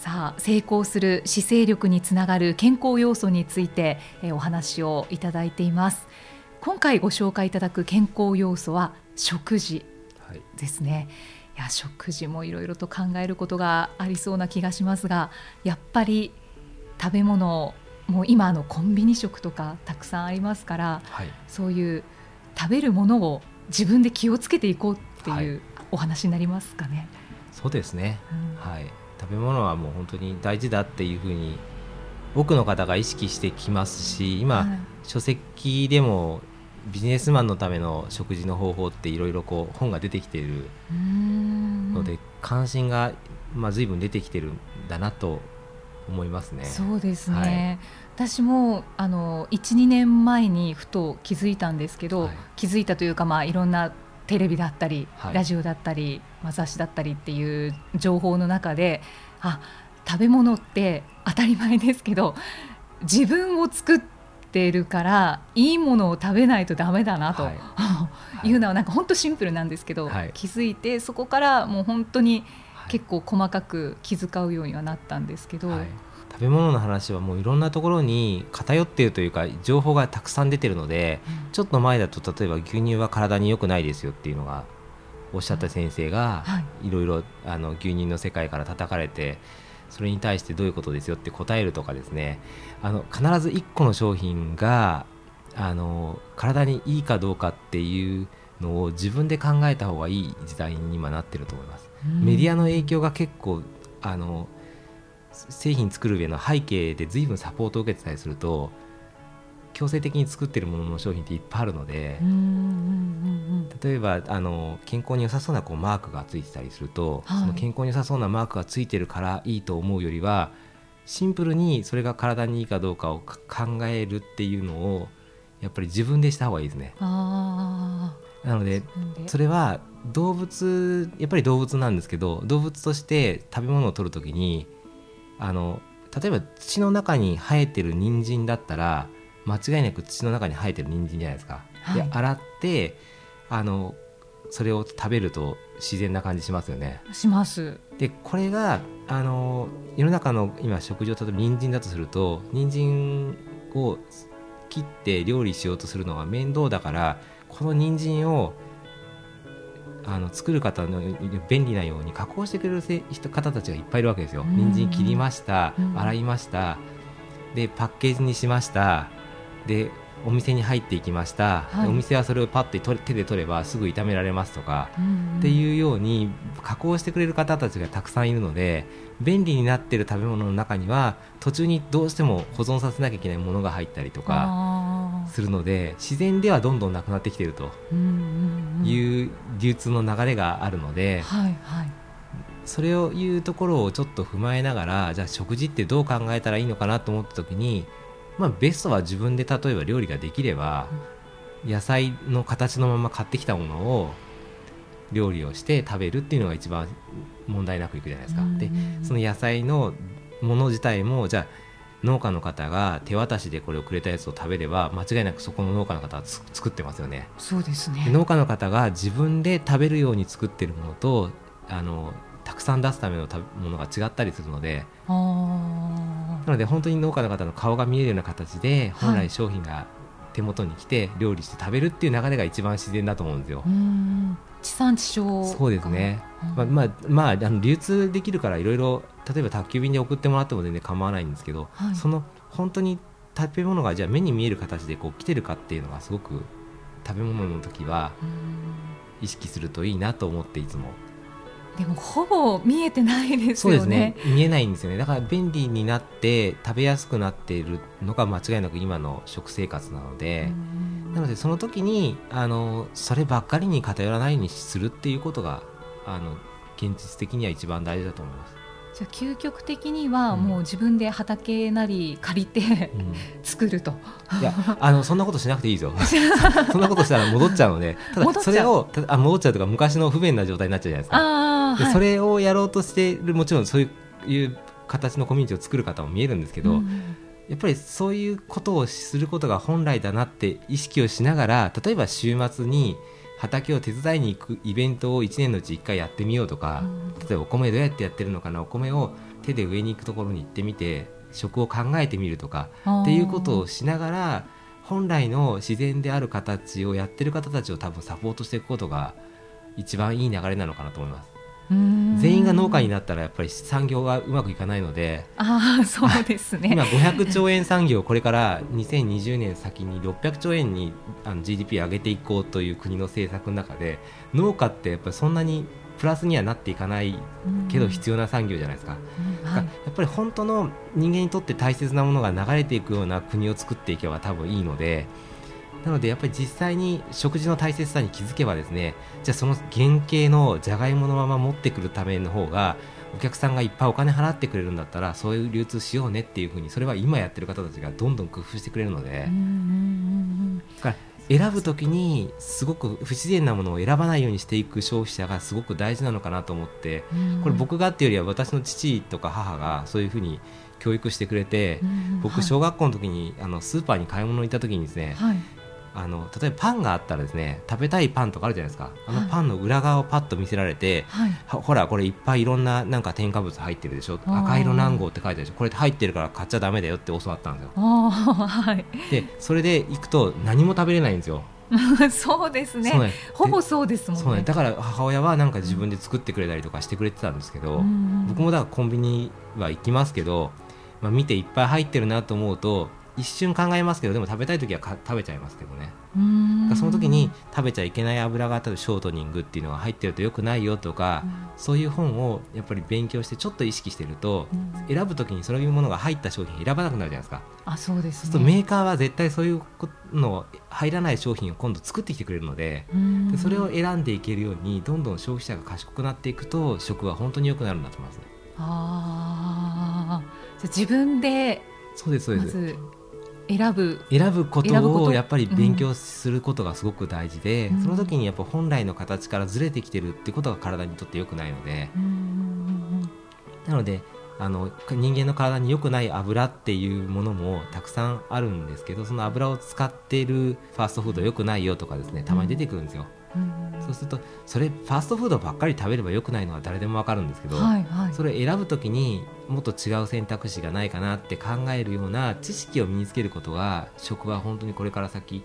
さあ成功する姿勢力につながる健康要素について、えお話をいただいています。今回ご紹介いただく健康要素は食事ですね、はい、いや食事もいろいろと考えることがありそうな気がしますがやっぱり食べ物もう今のコンビニ食とかたくさんありますから、はい、そういう食べるものを自分で気をつけていこうっていうお話になりますかね。はい、そうですね、うん、はい、食べ物はもう本当に大事だっていうふうに多くの方が意識してきますし今、はい、書籍でもビジネスマンのための食事の方法っていろいろこう本が出てきているので関心がまあ随分出てきてるんだなと思いますね。そうですね、はい、私もあの12年前にふと気づいたんですけど、はい、気づいたというか、まあ、いろんなテレビだったり、はい、ラジオだったり、まあ、雑誌だったりっていう情報の中であ食べ物って当たり前ですけど自分を作ってるからいいものを食べないとダメだなと、はい、い。うのはなんか本当シンプルなんですけど、はい、気づいてそこからもう本当に結構細かく気遣うようにはなったんですけど、はい、食べ物の話はもういろんなところに偏っているというか情報がたくさん出てるので、うん、ちょっと前だと例えば牛乳は体に良くないですよっていうのがおっしゃった先生が、い。ろいろあの牛乳の世界から叩かれてそれに対してどういうことですよって答えるとかですね。あの必ず1個の商品があの体にいいかどうかっていうのを自分で考えた方がいい時代に今なってると思います。メディアの影響が結構あの製品作る上の背景で随分サポートを受けてたりすると強制的に作ってるものの商品っていっぱいあるので例えばあの健康に良さそうなこうマークがついてたりすると、はい、その健康に良さそうなマークがついてるからいいと思うよりはシンプルにそれが体にいいかどうかを考えるっていうのをやっぱり自分でした方がいいですね。なので。それは動物やっぱり動物なんですけど動物として食べ物を取る時にあの例えば土の中に生えてる人参だったら間違いなく土の中に生えてる人参じゃないですか。はい、で洗ってあのそれを食べると自然な感じしますよね。します。でこれがあの世の中の今食事を例えば人参だとすると人参を切って料理しようとするのが面倒だからこの人参をあの作る方の便利なように加工してくれる方たちがいっぱいいるわけですよ。人参切りました、洗いました、でパッケージにしました、でお店に入っていきました、はい、お店はそれをパッと手で取ればすぐ炒められますとか、うんうん、っていうように加工してくれる方たちがたくさんいるので便利になっている食べ物の中には途中にどうしても保存させなきゃいけないものが入ったりとかするので自然ではどんどんなくなってきているという流通の流れがあるので。はいはいそれをいうところをちょっと踏まえながらじゃあ食事ってどう考えたらいいのかなと思った時にまあ、ベストは自分で例えば料理ができれば、野菜の形のまま買ってきたものを料理をして食べるっていうのが一番問題なくいくじゃないですか。でその野菜のもの自体もじゃあ農家の方が手渡しでこれをくれたやつを食べれば間違いなくそこの農家の方は作ってますよね。そうですね農家の方が自分で食べるように作ってるものとあのたくさん出すためのものが違ったりするのでなので本当に農家の方の顔が見えるような形で本来商品が手元に来て料理して食べるっていう流れが一番自然だと思うんですよ。地産地消そうですね、まあまあ、まあ、あの流通できるからいろいろ例えば宅急便で送ってもらっても全然構わないんですけど、はい、その本当に食べ物がじゃあ目に見える形でこう来てるかっていうのがすごく食べ物の時は意識するといいなと思っていつも。でもほぼ見えてないですよね。そうですね。見えないんですよね。だから便利になって食べやすくなっているのが間違いなく今の食生活なのでなのでその時にあのそればっかりに偏らないようにするっていうことがあの現実的には一番大事だと思います。じゃ究極的にはもう自分で畑なり借りて、うん、作ると。いやあのそんなことしなくていいですよそんなことしたら戻っちゃうのでただそれをあ戻っちゃうとか昔の不便な状態になっちゃうじゃないですか。で、はい、それをやろうとしているもちろんそういう形のコミュニティを作る方も見えるんですけど、うん、やっぱりそういうことをすることが本来だなって意識をしながら例えば週末に畑を手伝いに行くイベントを1年のうち1回やってみようとか、例えばお米どうやってやってるのかなお米を手で上に行くところに行ってみて食を考えてみるとかっていうことをしながら本来の自然である形をやってる方たちを多分サポートしていくことが一番いい流れなのかなと思います。全員が農家になったらやっぱり産業がうまくいかないのであそうですね。今500兆円産業これから2020年先に600兆円にあの GDP 上げていこうという国の政策の中で農家ってやっぱりそんなにプラスにはなっていかないけど必要な産業じゃないですか,、やっぱり本当の人間にとって大切なものが流れていくような国を作っていけば多分いいのでなのでやっぱり実際に食事の大切さに気づけばですねじゃあその原型のじゃがいものまま持ってくるための方がお客さんがいっぱいお金払ってくれるんだったらそういう流通しようねっていうふうにそれは今やってる方たちがどんどん工夫してくれるので選ぶ時にすごく不自然なものを選ばないようにしていく消費者がすごく大事なのかなと思ってこれ僕がっていうよりは私の父とか母がそういうふうに教育してくれて僕小学校の時にあのスーパーに買い物に行った時にですね、あの例えばパンがあったらですね食べたいパンとかあるじゃないですか。あのパンの裏側をパッと見せられて、はい、ほらこれいっぱいいろんななんか添加物入ってるでしょ。赤色何号って書いてあるでしょ。これ入ってるから買っちゃだめだよって教わったんですよ、はい、でそれで行くと何も食べれないんですよ。そうですね。ほぼそうですもんね、ね、だから母親はなんか自分で作ってくれたりとかしてくれてたんですけど、僕もだからコンビニは行きますけど、まあ、見ていっぱい入ってるなと思うと一瞬考えますけどでも食べたい時は食べちゃいますけどね。その時に食べちゃいけない油があったらショートニングっていうのが入ってるとよくないよとか、うん、そういう本をやっぱり勉強してちょっと意識してると、うん、選ぶ時にそういうものが入った商品選ばなくなるじゃないですか。あそうです、ね、そうメーカーは絶対そういうの入らない商品を今度作ってきてくれるのででそれを選んでいけるようにどんどん消費者が賢くなっていくと食は本当に良くなるんだと思います。ね。あじゃ自分でそうですそうです選ぶ選ぶことをやっぱり勉強することがすごく大事で、うん、その時にやっぱ本来の形からずれてきてるってことが体にとってよくないので、うん、なのであの人間の体に良くない油っていうものもたくさんあるんですけどその油を使っているファーストフード良くないよとかですねたまに出てくるんですよ。うんそうするとそれファーストフードばっかり食べればよくないのは誰でも分かるんですけど、はいはい、それを選ぶ時にもっと違う選択肢がないかなって考えるような知識を身につけることが食は本当にこれから先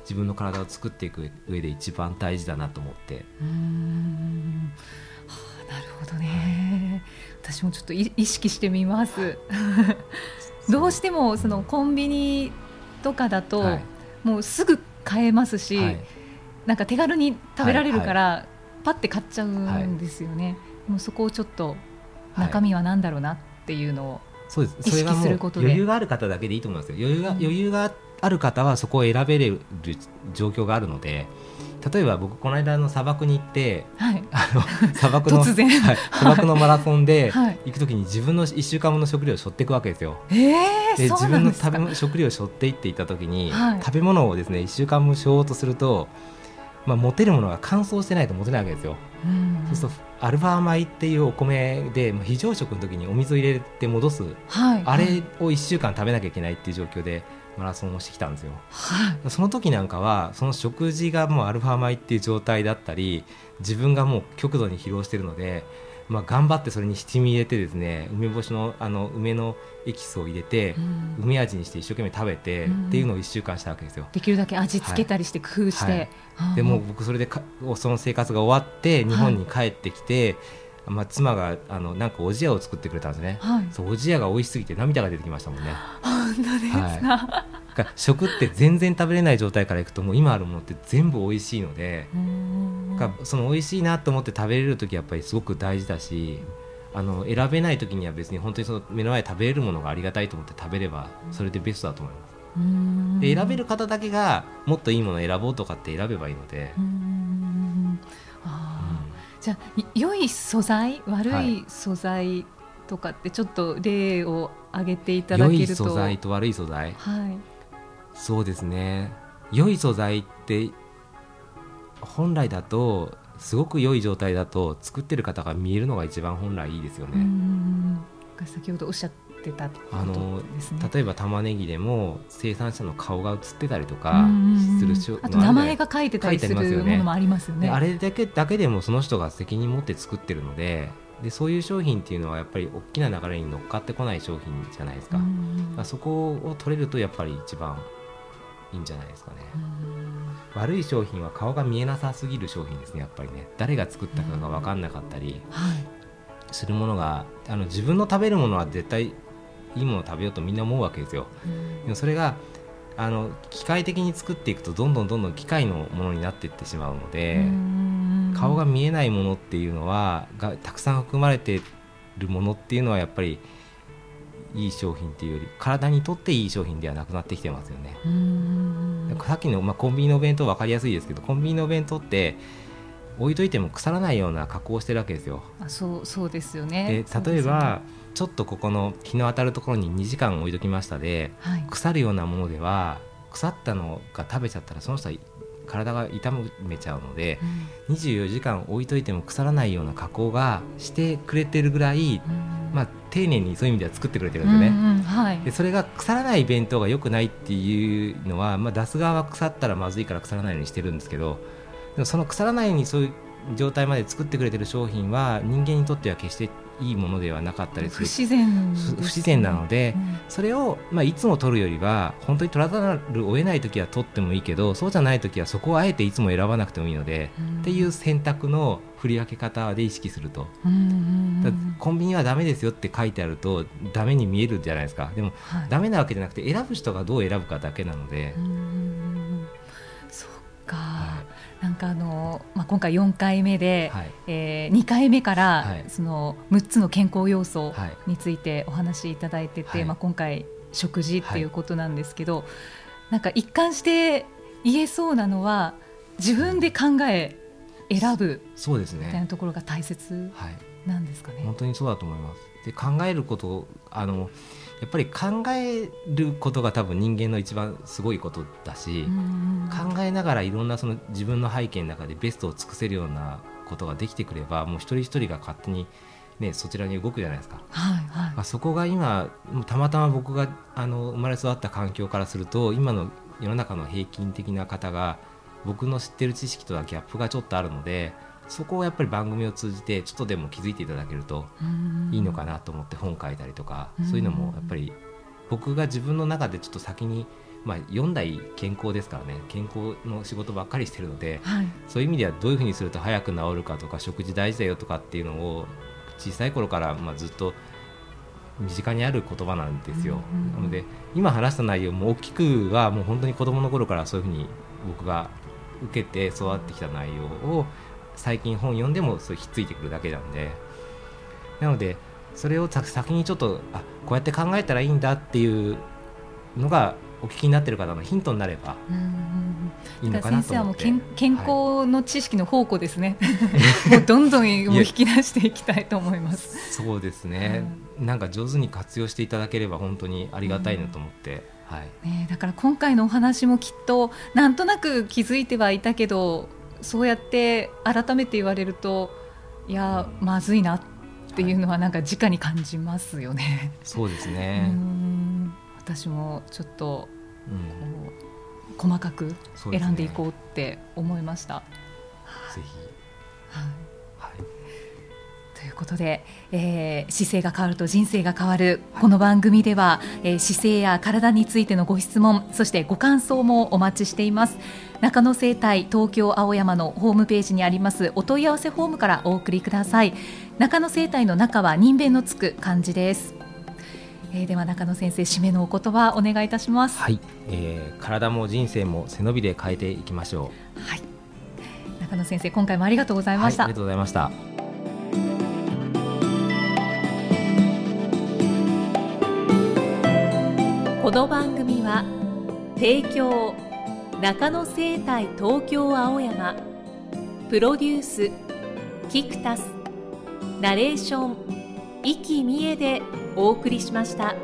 自分の体を作っていく上で一番大事だなと思って。うん。はあ、なるほどね。私もちょっと意識してみます。どうしてもそのコンビニとかだと、もうすぐ買えますし、はいなんか手軽に食べられるから、はいはい、パッて買っちゃうんですよね、はい、もうそこをちょっと中身は何だろうなっていうのを意識することで、余裕がある方だけでいいと思いますよ。余裕が、うん、余裕がある方はそこを選べる状況があるので例えば僕この間の砂漠に行って、はい、あの砂漠の、はい、砂漠のマラソンで 行くときに自分の1週間分の食料を背負っていくわけですよ。えー、で自分の食べ食料を背負っていっていたときに、はい、食べ物をですね1週間分背負おうとするとまあ、持てるものが乾燥してないと持てないわけですよ。そうするとアルファ米っていうお米で非常食の時にお水を入れて戻す、はい、あれを1週間食べなきゃいけないっていう状況でマラソンをしてきたんですよ。はい、その時なんかはその食事がもうアルファ米っていう状態だったり自分がもう極度に疲労してるのでまあ、頑張ってそれに七味入れてですね梅干しのあの梅のエキスを入れて、うん、梅味にして一生懸命食べて、うん、っていうのを1週間したわけですよ。できるだけ味付けたりして工夫して、はい。はい、でも僕それでかその生活が終わって日本に帰ってきて、はい、まあ、妻があのなんかおじやを作ってくれたんですね、そうおじやが美味しすぎて涙が出てきましたもんね。本当ですか、食って全然食べれない状態からいくともう今あるものって全部美味しいのでその美味しいなと思って食べれる時やっぱりすごく大事だしあの選べない時には別に本当にその目の前で食べれるものがありがたいと思って食べればそれでベストだと思います。で選べる方だけがもっといいものを選ぼうとかって選べばいいので。じゃあ良い素材悪い。素材とかってちょっと例を挙げていただけると。良い素材と悪い素材、はい、そうですね。良い素材って本来だとすごく良い状態だと作ってる方が見えるのが一番本来いいですよね。先ほどおっしゃってた、ね、あの例えば玉ねぎでも生産者の顔が写ってたりとかするあと名前が書いてたりするものもありますよね。あれだけだけでもその人が責任持って作ってるのででそういう商品っていうのはやっぱり大きな流れに乗っかってこない商品じゃないですか。そこを取れるとやっぱり一番いいんじゃないですかね。悪い商品は顔が見えなさすぎる商品ですねやっぱりね。誰が作ったかが分かんなかったりするものが、あの自分の食べるものは絶対いいものを食べようとみんな思うわけですよ。でもそれがあの機械的に作っていくとどんどんどんどん機械のものになっていってしまうので顔が見えないものっていうのはがたくさん含まれているものっていうのはやっぱりいい商品っていうより体にとっていい商品ではなくなってきてますよね。さっきの、まあ、コンビニのお弁当分かりやすいですけどコンビニのお弁当って置いといても腐らないような加工をしてるわけですよ。あそうそうですよね。で例えば、ね、ちょっとここの日の当たるところに2時間置いときましたで、はい、腐るようなものでは腐ったのが食べちゃったらその人は体が痛めちゃうので、うん、24時間置いといても腐らないような加工がしてくれてるぐらい、うん、まあ、丁寧にそういう意味では作ってくれてるんですよね、うんうんはい、でそれが腐らない弁当が良くないっていうのは、まあ、出す側は腐ったらまずいから腐らないようにしてるんですけどでもその腐らないようにそういう状態まで作ってくれてる商品は人間にとっては決していいものではなかったりする。不自然、不自然なので、うん、それを、まあ、いつも取るよりは本当に取らざるを得ない時は取ってもいいけどそうじゃない時はそこをあえていつも選ばなくてもいいので、うん、っていう選択の振り分け方で意識すると、うん、コンビニはダメですよって書いてあるとダメに見えるじゃないですか。でも、はい、ダメなわけじゃなくて選ぶ人がどう選ぶかだけなので。そっか、はい。なんかあの、まあ、今回4回目で、はい、えー、2回目から、はい、その6つの健康要素についてお話しいただいてて、はい、まあ、今回食事っていうことなんですけど、はい、なんか一貫して言えそうなのは自分で考え選ぶそうですね。みたいなところが大切なんですかね。本当にそうだと思います。で考えることあのやっぱり考えることが多分人間の一番すごいことだし考えながらいろんなその自分の背景の中でベストを尽くせるようなことができてくればもう一人一人が勝手に、ね、そちらに動くじゃないですか。はいはい、そこが今たまたま僕があの生まれ育った環境からすると今の世の中の平均的な方が僕の知ってる知識とはギャップがちょっとあるのでそこをやっぱり番組を通じてちょっとでも気づいていただけるといいのかなと思って本書いたりとかそういうのもやっぱり僕が自分の中でちょっと先にまあ、4代健康ですからね健康の仕事ばっかりしてるので、はい、そういう意味ではどういうふうにすると早く治るかとか食事大事だよとかっていうのを小さい頃からまあずっと身近にある言葉なんですよ、なので今話した内容も大きくはもう本当に子どもの頃からそういうふうに僕が受けて育ってきた内容を最近本読んでもそれひっついてくるだけなんで。なのでそれを先にちょっとあこうやって考えたらいいんだっていうのがお聞きになってる方のヒントになればいいのかなと思って。先生はもう健康の知識の宝庫ですね、はい、もうどんどん引き出していきたいと思います。そうですね、うん、なんか上手に活用していただければ本当にありがたいなと思って、うん、はい。ね、だから今回のお話もきっとなんとなく気づいてはいたけどそうやって改めて言われるといやまずいなっていうのはなんか直に感じますよね。そうですね。私もちょっと、うん、細かく選んでいこうって思いました。ね、ぜひ、はいということで、えー、姿勢が変わると人生が変わる、この番組では、えー、姿勢や体についてのご質問そしてご感想もお待ちしています。中野生態東京青山のホームページにありますお問い合わせフォームからお送りください。中野生態の中は人弁のつく漢字です。えー、では中野先生締めのお言葉お願いいたします。はい、えー、体も人生も背伸びで変えていきましょう。はい。中野先生今回もありがとうございました、はい、ありがとうございましたこの番組は提供中野生態東京青山プロデュースキクタスナレーション生きみえでお送りしました。